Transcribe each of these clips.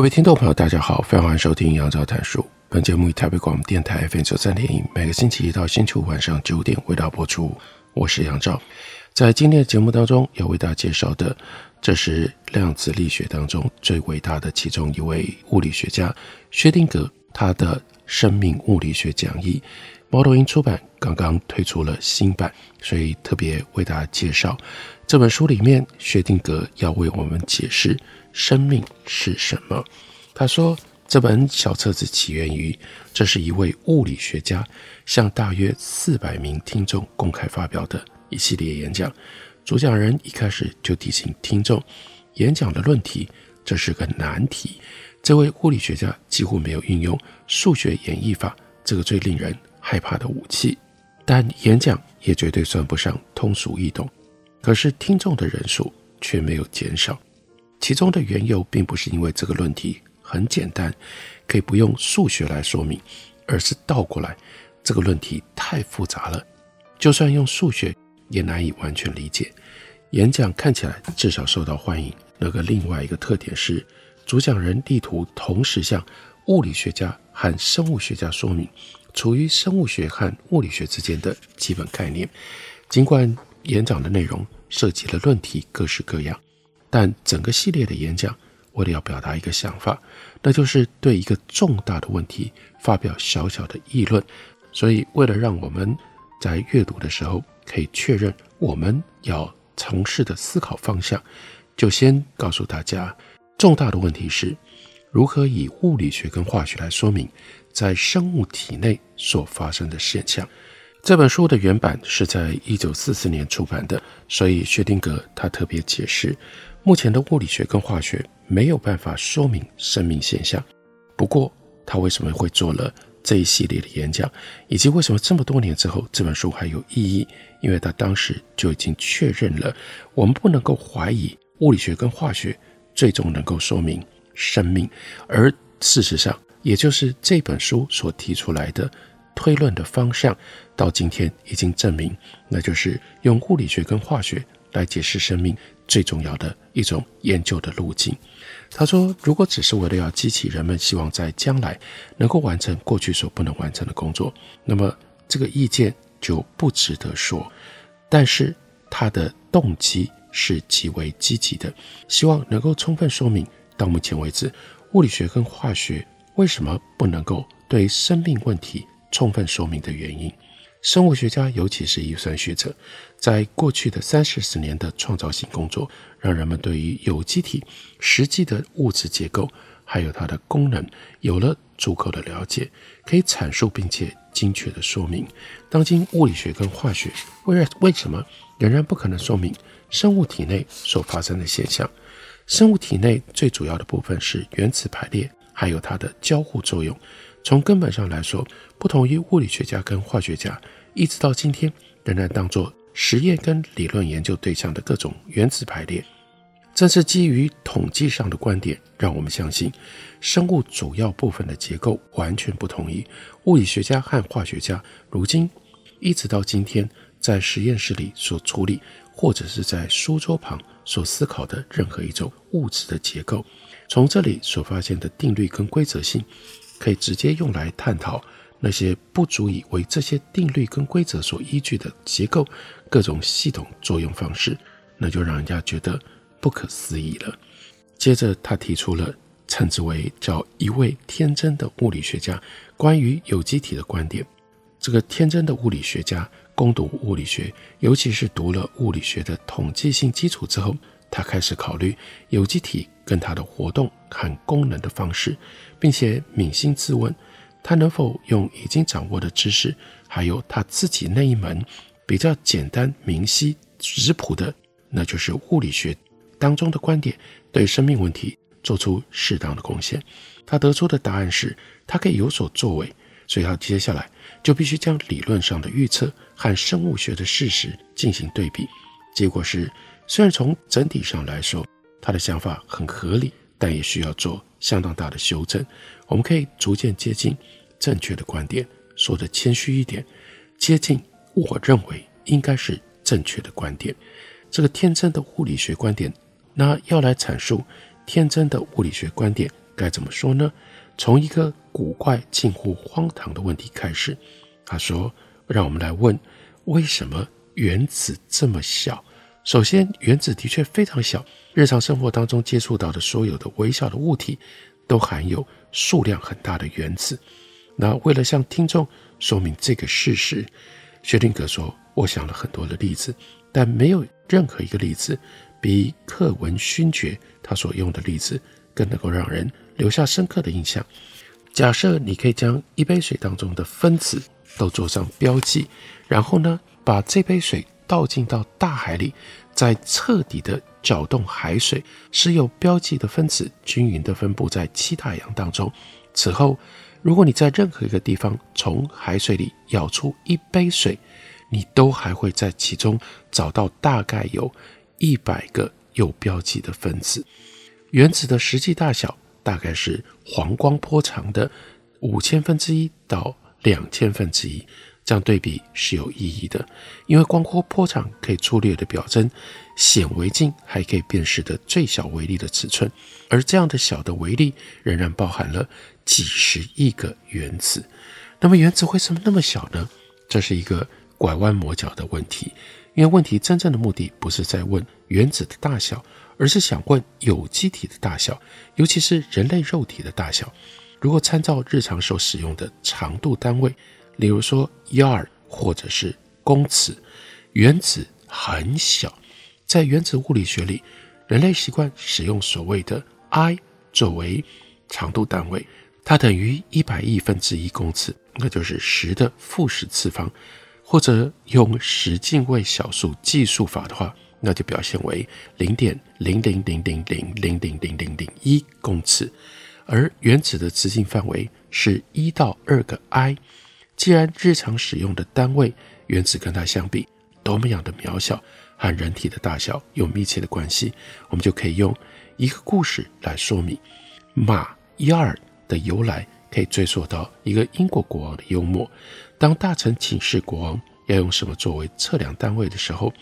各位听众朋友，大家好，非常欢迎收听杨照谈书。本节目以台北广播电台 FM 九三点一，每个星期一到星期五晚上九点为大家播出。我是杨照，在今天的节目当中要为大家介绍的，这是量子力学当中最伟大的其中一位物理学家薛定谔他的生命物理学讲义。猫头鹰出版刚刚推出了新版，所以特别为大家介绍这本书里面，薛定谔要为我们解释。生命是什么？他说，这本小册子起源于，这是一位物理学家向大约四百名听众公开发表的一系列演讲。主讲人一开始就提醒听众，演讲的论题这是个难题。这位物理学家几乎没有运用数学演绎法这个最令人害怕的武器，但演讲也绝对算不上通俗易懂。可是听众的人数却没有减少。其中的缘由并不是因为这个论题很简单，可以不用数学来说明，而是倒过来，这个论题太复杂了，就算用数学也难以完全理解。演讲看起来至少受到欢迎，那个另外一个特点是，主讲人力图同时向物理学家和生物学家说明处于生物学和物理学之间的基本概念。尽管演讲的内容涉及了论题各式各样。但整个系列的演讲，为了要表达一个想法，那就是对一个重大的问题发表小小的议论。所以，为了让我们在阅读的时候可以确认我们要从事的思考方向，就先告诉大家，重大的问题是如何以物理学跟化学来说明在生物体内所发生的现象。这本书的原版是在一九四四年出版的，所以薛定谔他特别解释。目前的物理学跟化学没有办法说明生命现象。不过，他为什么会做了这一系列的演讲，以及为什么这么多年之后这本书还有意义？因为他当时就已经确认了，我们不能够怀疑物理学跟化学最终能够说明生命。而事实上，也就是这本书所提出来的推论的方向，到今天已经证明，那就是用物理学跟化学来解释生命。最重要的一种研究的路径。他说：“如果只是为了要激起人们希望在将来能够完成过去所不能完成的工作，那么这个意见就不值得说。但是他的动机是极为积极的，希望能够充分说明到目前为止物理学跟化学为什么不能够对生命问题充分说明的原因。”生物学家，尤其是遗传学者，在过去的三四十年的创造性工作，让人们对于有机体实际的物质结构还有它的功能有了足够的了解，可以阐述并且精确地说明。当今物理学跟化学为为什么仍然不可能说明生物体内所发生的现象？生物体内最主要的部分是原子排列，还有它的交互作用。从根本上来说，不同于物理学家跟化学家，一直到今天仍然当作实验跟理论研究对象的各种原子排列，正是基于统计上的观点，让我们相信生物主要部分的结构完全不同于物理学家和化学家如今一直到今天在实验室里所处理，或者是在书桌旁所思考的任何一种物质的结构。从这里所发现的定律跟规则性。可以直接用来探讨那些不足以为这些定律跟规则所依据的结构各种系统作用方式，那就让人家觉得不可思议了。接着，他提出了称之为叫一位天真的物理学家关于有机体的观点。这个天真的物理学家攻读物理学，尤其是读了物理学的统计性基础之后，他开始考虑有机体跟它的活动和功能的方式。并且扪心自问，他能否用已经掌握的知识，还有他自己那一门比较简单明晰、质朴的那就是物理学当中的观点对生命问题做出适当的贡献。他得出的答案是，他可以有所作为，所以他接下来就必须将理论上的预测和生物学的事实进行对比。结果是，虽然从整体上来说，他的想法很合理，但也需要做相当大的修正。我们可以逐渐接近正确的观点，说得谦虚一点，接近我认为应该是正确的观点。这个天真的物理学观点，那要来阐述天真的物理学观点该怎么说呢？从一个古怪、近乎荒唐的问题开始。他说：“让我们来问，为什么原子这么小？首先，原子的确非常小，日常生活当中接触到的所有的微小的物体，都含有数量很大的原子。那为了向听众说明这个事实，薛定谔说：我想了很多的例子，但没有任何一个例子比克文勋爵他所用的例子更能够让人。”留下深刻的印象。假设你可以将一杯水当中的分子都做上标记，然后呢，把这杯水倒进到大海里，再彻底的搅动海水，使有标记的分子均匀的分布在七大洋当中。此后，如果你在任何一个地方从海水里舀出一杯水，你都还会在其中找到大概有一百个有标记的分子。原子的实际大小。大概是黄光波长的五千分之一到两千分之一，这样对比是有意义的，因为光波波长可以粗略的表征显微镜还可以辨识的最小微粒的尺寸，而这样的小的微粒仍然包含了几十亿个原子。那么原子为什么那么小呢？这是一个拐弯抹角的问题，因为问题真正的目的不是在问原子的大小。而是想问有机体的大小，尤其是人类肉体的大小。如果参照日常所使用的长度单位，例如说 yard 或者是公尺，原子很小。在原子物理学里，人类习惯使用所谓的 I 作为长度单位，它等于一百亿分之一公尺，那就是十的负十次方。或者用十进位小数计数法的话。那就表现为零点零零零零零零零零零零一公尺，而原子的直径范围是一到二个 i。既然日常使用的单位原子跟它相比多么样的渺小，和人体的大小有密切的关系，我们就可以用一个故事来说明。马 yard 的由来可以追溯到一个英国国王的幽默。当大臣请示国王要用什么作为测量单位的时候，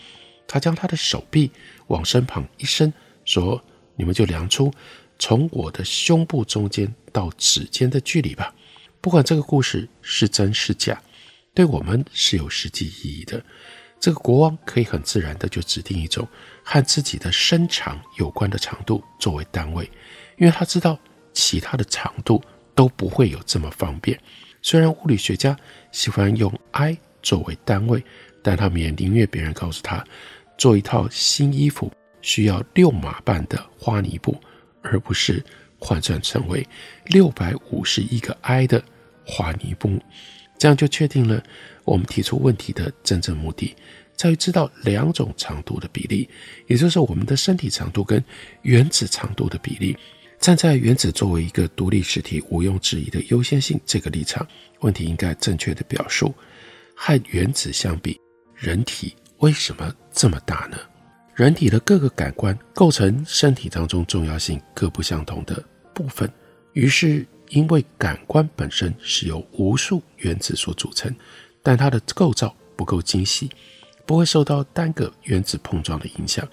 他将他的手臂往身旁一伸，说：“你们就量出从我的胸部中间到指尖的距离吧。不管这个故事是真是假，对我们是有实际意义的。这个国王可以很自然的就指定一种和自己的身长有关的长度作为单位，因为他知道其他的长度都不会有这么方便。虽然物理学家喜欢用 I 作为单位，但他们也宁愿别人告诉他。”做一套新衣服需要六码半的花呢布，而不是换算成为六百五十一个 i 的花尼布。这样就确定了我们提出问题的真正目的，在于知道两种长度的比例，也就是我们的身体长度跟原子长度的比例。站在原子作为一个独立实体毋庸置疑的优先性这个立场，问题应该正确的表述：和原子相比，人体。为什么这么大呢？人体的各个感官构成身体当中重要性各不相同的部分，于是因为感官本身是由无数原子所组成，但它的构造不够精细，不会受到单个原子碰撞的影响。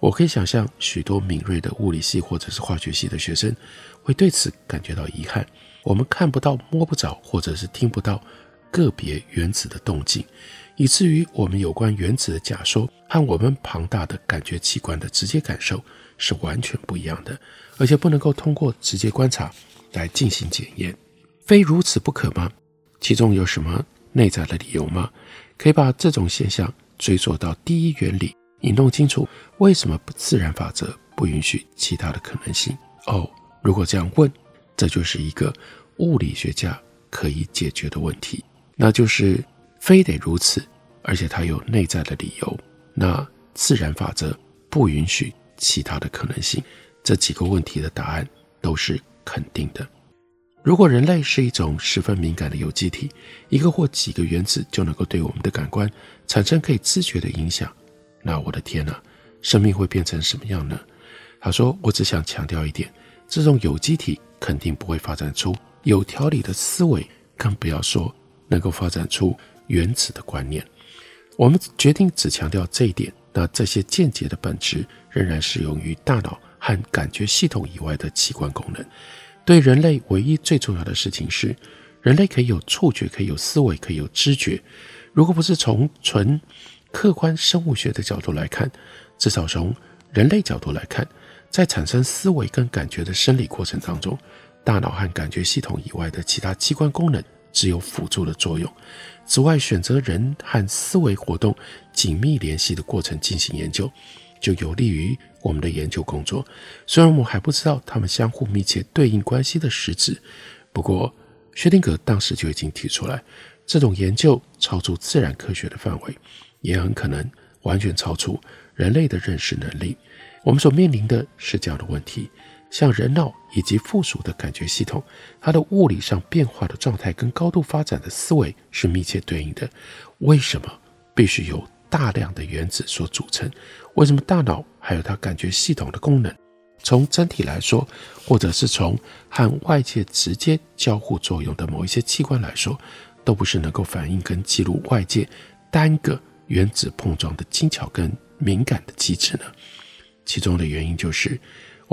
我可以想象许多敏锐的物理系或者是化学系的学生会对此感觉到遗憾。我们看不到、摸不着，或者是听不到个别原子的动静。以至于我们有关原子的假说和我们庞大的感觉器官的直接感受是完全不一样的，而且不能够通过直接观察来进行检验。非如此不可吗？其中有什么内在的理由吗？可以把这种现象追溯到第一原理，你弄清楚为什么不自然法则不允许其他的可能性。哦，如果这样问，这就是一个物理学家可以解决的问题，那就是。非得如此，而且它有内在的理由。那自然法则不允许其他的可能性。这几个问题的答案都是肯定的。如果人类是一种十分敏感的有机体，一个或几个原子就能够对我们的感官产生可以知觉的影响，那我的天哪，生命会变成什么样呢？他说：“我只想强调一点，这种有机体肯定不会发展出有条理的思维，更不要说能够发展出原子的观念。我们决定只强调这一点，那这些见解的本质仍然适用于大脑和感觉系统以外的器官功能。对人类唯一最重要的事情是，人类可以有触觉，可以有思维，可以有知觉。如果不是从纯客观生物学的角度来看，至少从人类角度来看。”在产生思维跟感觉的生理过程当中，大脑和感觉系统以外的其他器官功能只有辅助的作用。此外，选择人和思维活动紧密联系的过程进行研究，就有利于我们的研究工作。虽然我们还不知道它们相互密切对应关系的实质，不过薛定谔当时就已经提出来，这种研究超出自然科学的范围，也很可能完全超出人类的认识能力。我们所面临的是这样的问题：像人脑以及附属的感觉系统，它的物理上变化的状态跟高度发展的思维是密切对应的。为什么必须由大量的原子所组成？为什么大脑还有它感觉系统的功能，从整体来说，或者是从和外界直接交互作用的某一些器官来说，都不是能够反映跟记录外界单个原子碰撞的精巧跟敏感的机制呢？其中的原因就是，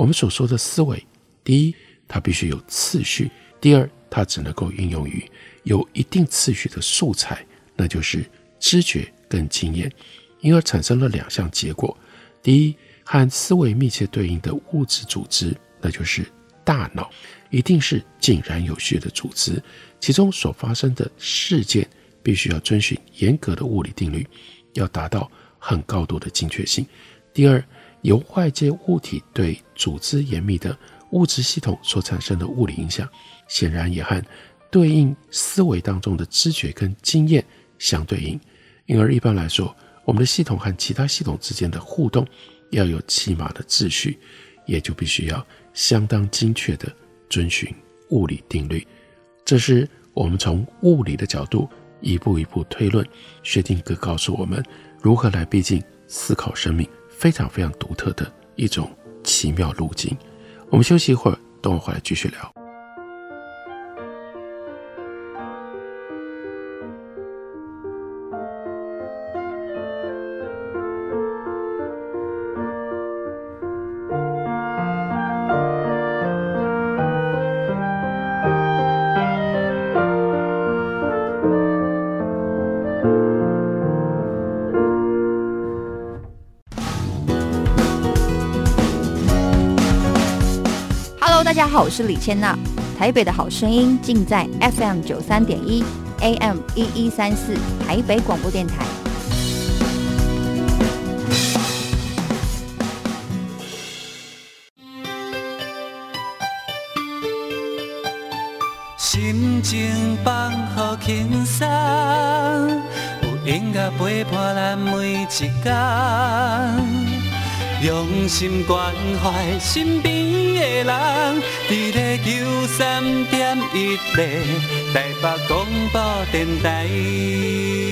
我们所说的思维，第一，它必须有次序；第二，它只能够运用于有一定次序的素材，那就是知觉跟经验，因而产生了两项结果：第一，和思维密切对应的物质组织，那就是大脑，一定是井然有序的组织，其中所发生的事件必须要遵循严格的物理定律，要达到很高度的精确性；第二，由外界物体对组织严密的物质系统所产生的物理影响，显然也和对应思维当中的知觉跟经验相对应。因而，一般来说，我们的系统和其他系统之间的互动要有起码的秩序，也就必须要相当精确地遵循物理定律。这是我们从物理的角度一步一步推论。薛定谔告诉我们如何来逼近思考生命。非常非常独特的一种奇妙路径。我们休息一会儿，等我回来继续聊。好，我是李千娜。台北的好声音尽在 FM 九三点一，AM 一一三四，台北广播电台。心情放好轻松，有音乐陪伴咱每一天。用心关怀身边的人，伫咧九三点一零台北广播电台。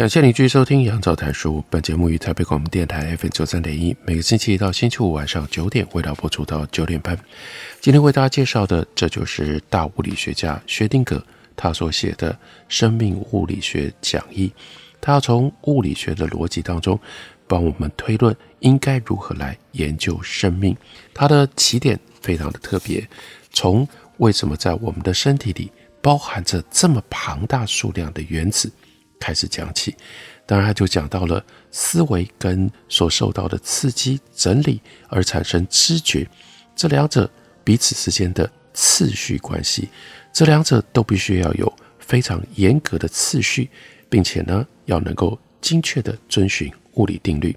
感谢您继续收听《杨照谈书》。本节目于台北广播电台 FM 九三点一，每个星期一到星期五晚上九点，为大家播出到九点半。今天为大家介绍的，这就是大物理学家薛定谔他所写的《生命物理学讲义》。他要从物理学的逻辑当中，帮我们推论应该如何来研究生命。他的起点非常的特别，从为什么在我们的身体里包含着这么庞大数量的原子。开始讲起，当然他就讲到了思维跟所受到的刺激整理而产生知觉，这两者彼此之间的次序关系，这两者都必须要有非常严格的次序，并且呢，要能够精确地遵循物理定律。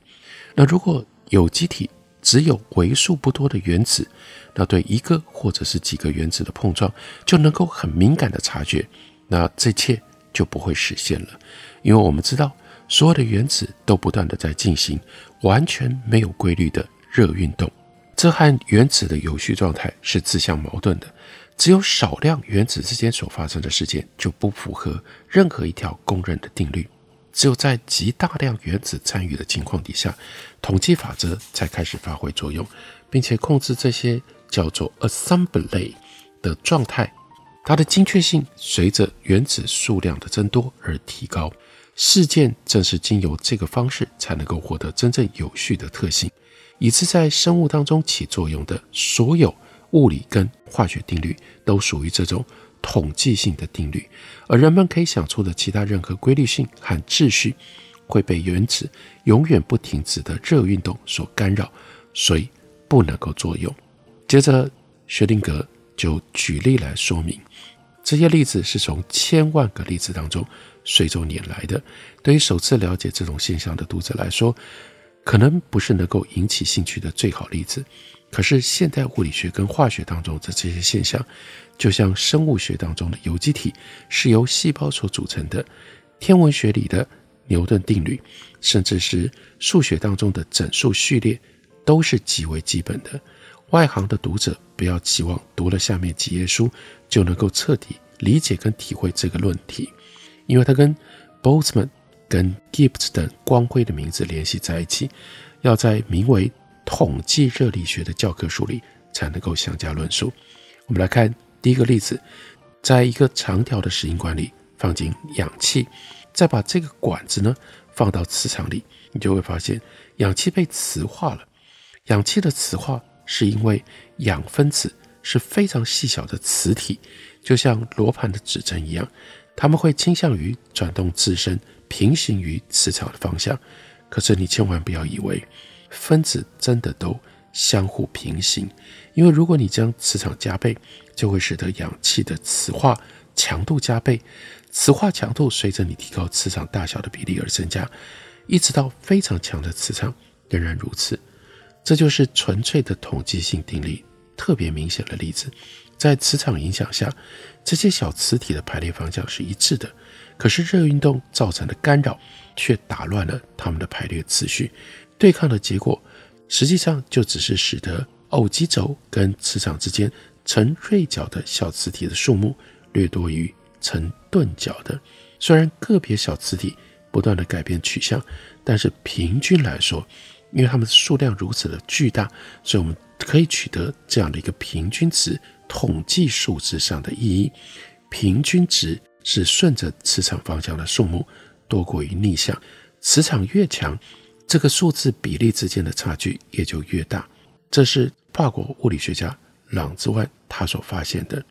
那如果有机体只有为数不多的原子，那对一个或者是几个原子的碰撞就能够很敏感地察觉，那这一切就不会实现了，因为我们知道所有的原子都不断地在进行完全没有规律的热运动，这和原子的有序状态是自相矛盾的。只有少量原子之间所发生的事件就不符合任何一条公认的定律。只有在极大量原子参与的情况底下，统计法则才开始发挥作用，并且控制这些叫做 assembly 的状态。它的精确性随着原子数量的增多而提高。事件正是经由这个方式才能够获得真正有序的特性，以致在生物当中起作用的所有物理跟化学定律都属于这种统计性的定律，而人们可以想出的其他任何规律性和秩序会被原子永远不停止的热运动所干扰，所以不能够作用。接着，薛定谔就举例来说明，这些例子是从千万个例子当中随手拈来的。对于首次了解这种现象的读者来说，可能不是能够引起兴趣的最好例子。可是，现代物理学跟化学当中的这些现象，就像生物学当中的有机体是由细胞所组成的，天文学里的牛顿定律，甚至是数学当中的整数序列，都是极为基本的。外行的读者不要期望读了下面几页书就能够彻底理解跟体会这个论题，因为它跟 Boltzmann 跟 Gibbs 等光辉的名字联系在一起，要在名为统计热力学的教科书里才能够详加论述。我们来看第一个例子，在一个长条的石英管里放进氧气，再把这个管子呢放到磁场里，你就会发现氧气被磁化了。氧气的磁化是因为氧分子是非常细小的磁体，就像罗盘的指针一样，它们会倾向于转动自身平行于磁场的方向。可是你千万不要以为。分子真的都相互平行，因为如果你将磁场加倍，就会使得氧气的磁化强度加倍，磁化强度随着你提高磁场大小的比例而增加，一直到非常强的磁场仍然如此。这就是纯粹的统计性定律特别明显的例子。在磁场影响下，这些小磁体的排列方向是一致的，可是热运动造成的干扰却打乱了它们的排列次序。对抗的结果，实际上就只是使得偶极轴跟磁场之间呈锐角的小磁体的数目略多于呈钝角的。虽然个别小磁体不断地改变取向，但是平均来说，因为它们数量如此的巨大，所以我们可以取得这样的一个平均值，统计数字上的意义。平均值是顺着磁场方向的数目多过于逆向，磁场越强。这个数字比例之间的差距也就越大，这是法国物理学家朗兹万他所发现的。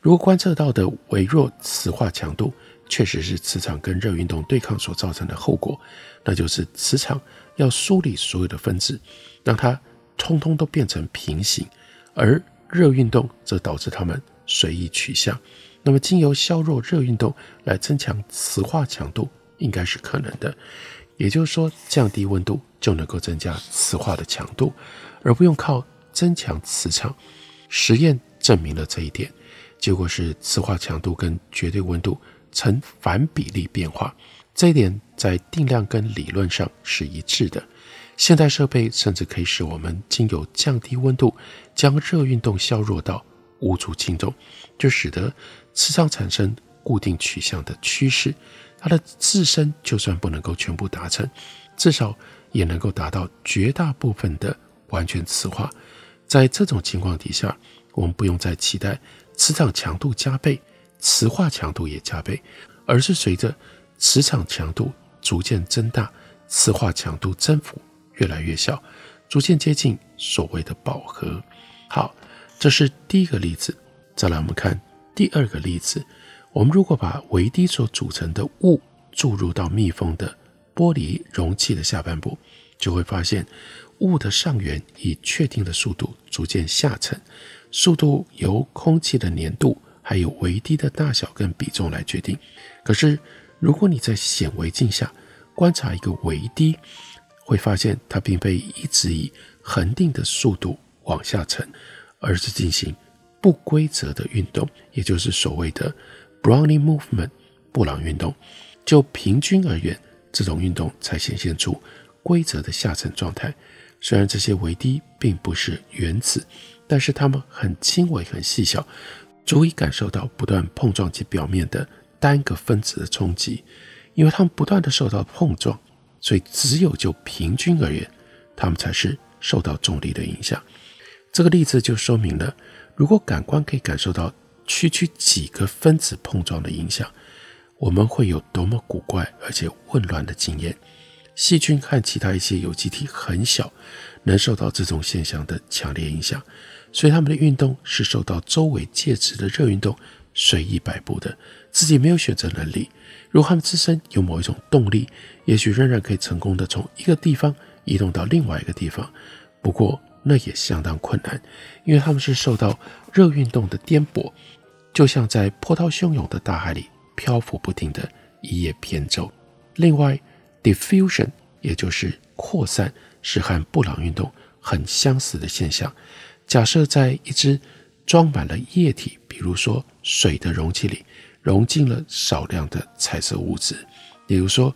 如果观测到的微弱磁化强度确实是磁场跟热运动对抗所造成的后果，那就是磁场要梳理所有的分子，让它通通都变成平行，而热运动则导致它们随意取向。那么，经由削弱热运动来增强磁化强度，应该是可能的。也就是说，降低温度就能够增加磁化的强度，而不用靠增强磁场。实验证明了这一点，结果是磁化强度跟绝对温度呈反比例变化。这一点在定量跟理论上是一致的。现代设备甚至可以使我们经由降低温度，将热运动削弱到无足轻重，就使得磁场产生固定取向的趋势。它的自身就算不能够全部达成，至少也能够达到绝大部分的完全磁化。在这种情况底下，我们不用再期待磁场强度加倍，磁化强度也加倍，而是随着磁场强度逐渐增大，磁化强度增幅越来越小，逐渐接近所谓的饱和。好，这是第一个例子。再来，我们看第二个例子。我们如果把微滴所组成的雾注入到密封的玻璃容器的下半部，就会发现雾的上缘以确定的速度逐渐下沉，速度由空气的粘度还有微滴的大小跟比重来决定。可是，如果你在显微镜下观察一个微滴，会发现它并非一直以恒定的速度往下沉，而是进行不规则的运动，也就是所谓的 Brownian movement（ 布朗运动）。就平均而言，这种运动才显现出规则的下沉状态。虽然这些微滴并不是原子，但是它们很轻微、很细小，足以感受到不断碰撞其表面的单个分子的冲击。因为它们不断地受到碰撞，所以只有就平均而言，它们才是受到重力的影响。这个例子就说明了，如果感官可以感受到区区几个分子碰撞的影响，我们会有多么古怪而且混乱的经验。细菌和其他一些有机体很小，能受到这种现象的强烈影响，所以它们的运动是受到周围介质的热运动随意摆布的，自己没有选择能力。如果他们自身有某一种动力，也许仍然可以成功的从一个地方移动到另外一个地方。不过那也相当困难，因为他们是受到热运动的颠簸，就像在波涛汹涌的大海里漂浮不停的一叶扁舟。另外，Diffusion，也就是扩散，是和布朗运动很相似的现象。假设在一只装满了液体，比如说水的容器里，融进了少量的彩色物质，比如说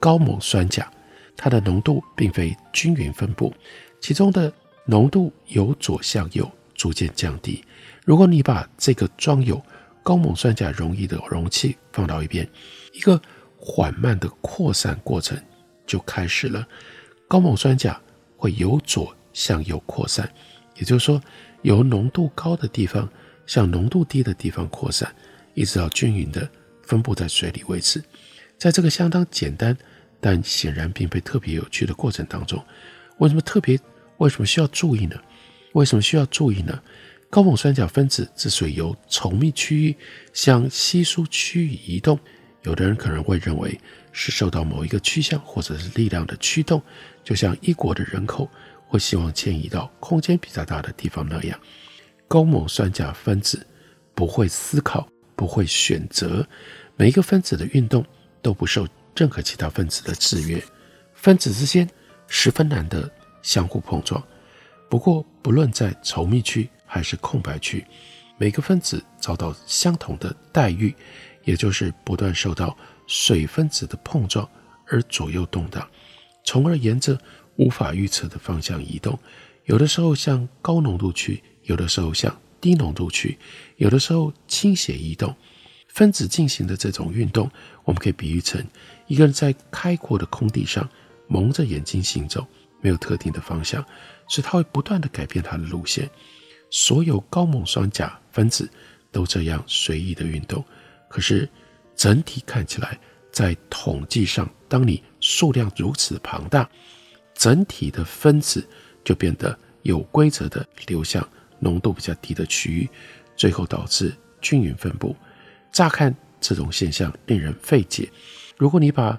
高锰酸钾，它的浓度并非均匀分布，其中的浓度由左向右逐渐降低。如果你把这个装有高锰酸钾溶液的容器放到一边，一个缓慢的扩散过程就开始了，高锰酸钾会由左向右扩散，也就是说，由浓度高的地方向浓度低的地方扩散，一直到均匀的分布在水里为止。在这个相当简单，但显然并非特别有趣的过程当中，为什么特别？为什么需要注意呢？为什么需要注意呢？高锰酸钾分子之所以由稠密区域向稀疏区域移动。有的人可能会认为是受到某一个趋向或者是力量的驱动，就像一国的人口会希望迁移到空间比较大的地方那样。高锰酸钾分子不会思考，不会选择，每一个分子的运动都不受任何其他分子的制约，分子之间十分难得相互碰撞。不过，不论在稠密区还是空白区，每个分子遭到相同的待遇。也就是不断受到水分子的碰撞而左右动荡，从而沿着无法预测的方向移动。有的时候向高浓度区，有的时候向低浓度区，有的时候倾斜移动。分子进行的这种运动，我们可以比喻成一个人在开阔的空地上蒙着眼睛行走，没有特定的方向，所以他会不断地改变他的路线。所有高锰酸钾分子都这样随意的运动。可是，整体看起来，在统计上，当你数量如此庞大，整体的分子就变得有规则地流向浓度比较低的区域，最后导致均匀分布。乍看这种现象令人费解。如果你把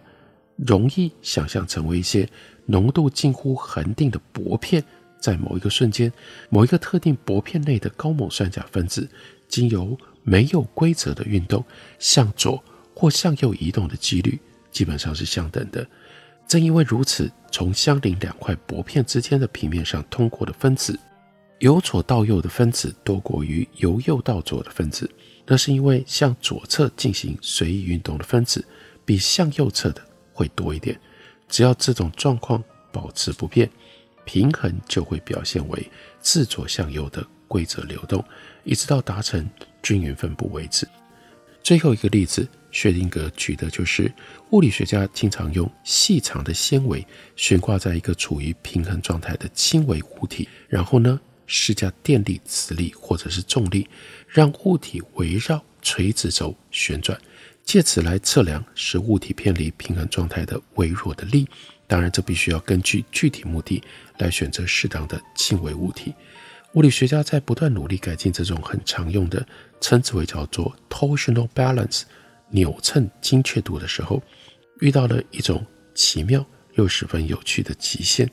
溶液想象成为一些浓度近乎恒定的薄片，在某一个瞬间，某一个特定薄片内的高锰酸钾分子经由没有规则的运动，向左或向右移动的几率基本上是相等的。正因为如此，从相邻两块薄片之间的平面上通过的分子，由左到右的分子多过于由右到左的分子。那是因为向左侧进行随意运动的分子，比向右侧的会多一点。只要这种状况保持不变，平衡就会表现为自左向右的规则流动，一直到达成均匀分布为止。最后一个例子，薛定谔举的就是物理学家经常用细长的纤维悬挂在一个处于平衡状态的轻微物体，然后呢施加电力、磁力或者是重力，让物体围绕垂直轴旋转，借此来测量使物体偏离平衡状态的微弱的力。当然，这必须要根据具体目的来选择适当的轻微物体。物理学家在不断努力改进这种很常用的，称之为叫做 torsional balance 扭秤精确度的时候，遇到了一种奇妙又十分有趣的极限。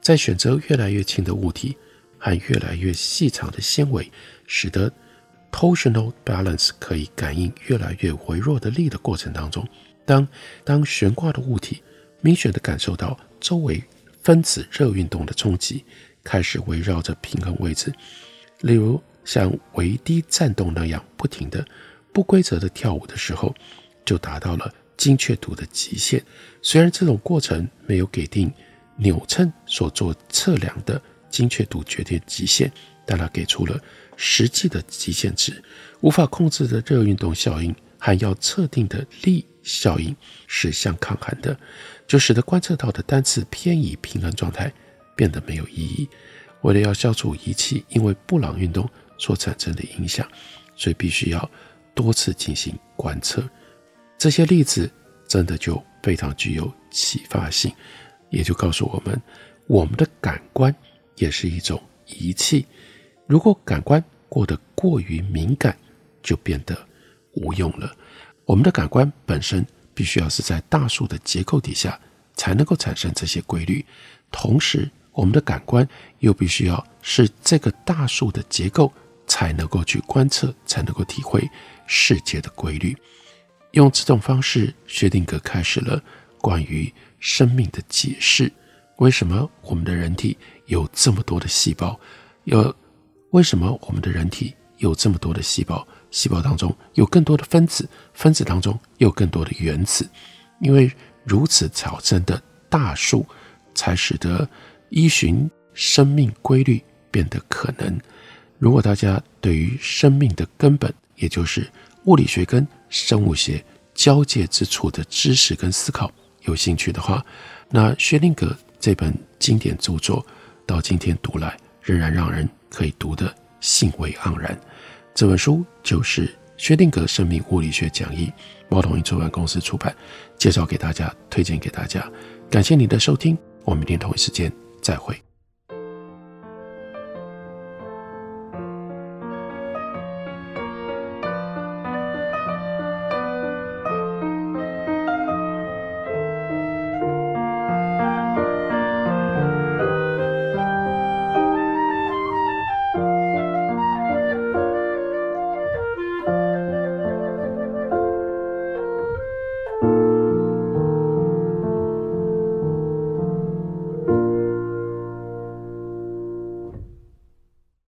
在选择越来越轻的物体和越来越细长的纤维，使得 torsional balance 可以感应越来越微弱的力的过程当中，当当悬挂的物体明显地感受到周围分子热运动的冲击，开始围绕着平衡位置，例如像维滴颤动那样不停的不规则的跳舞的时候，就达到了精确度的极限。虽然这种过程没有给定扭秤所做测量的精确度决定极限，但它给出了实际的极限值。无法控制的热运动效应和要测定的力效应是相抗衡的，就使得观测到的单次偏移平衡状态变得没有意义。为了要消除仪器因为布朗运动所产生的影响，所以必须要多次进行观测。这些例子真的就非常具有启发性，也就告诉我们，我们的感官也是一种仪器。如果感官过得过于敏感，就变得无用了。我们的感官本身必须要是在大数的结构底下才能够产生这些规律，同时我们的感官又必须要是这个大数的结构才能够去观测，才能够体会世界的规律。用这种方式，薛定谔开始了关于生命的解释。为什么我们的人体有这么多的细胞？有为什么我们的人体有这么多的细胞？细胞当中有更多的分子，分子当中有更多的原子。因为如此巧真的大数，才使得依循生命规律变得可能。如果大家对于生命的根本，也就是物理学跟生物学交界之处的知识跟思考有兴趣的话，那薛定谔这本经典著作到今天读来仍然让人可以读得兴味盎然。这本书就是《薛定谔生命物理学讲义》，猫头鹰出版公司出版，介绍给大家，推荐给大家。感谢您的收听，我们明天同一时间再会。